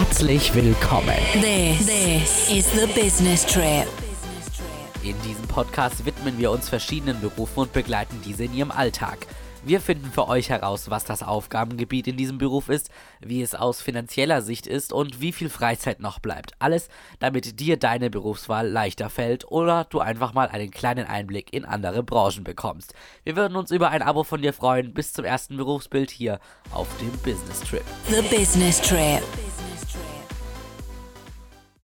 Herzlich willkommen. This, this is the business trip. In diesem Podcast widmen wir uns verschiedenen Berufen und begleiten diese in ihrem Alltag. Wir finden für euch heraus, was das Aufgabengebiet in diesem Beruf ist, wie es aus finanzieller Sicht ist und wie viel Freizeit noch bleibt. Alles, damit dir deine Berufswahl leichter fällt oder du einfach mal einen kleinen Einblick in andere Branchen bekommst. Wir würden uns über ein Abo von dir freuen. Bis zum ersten Berufsbild hier auf dem Business Trip. The business trip.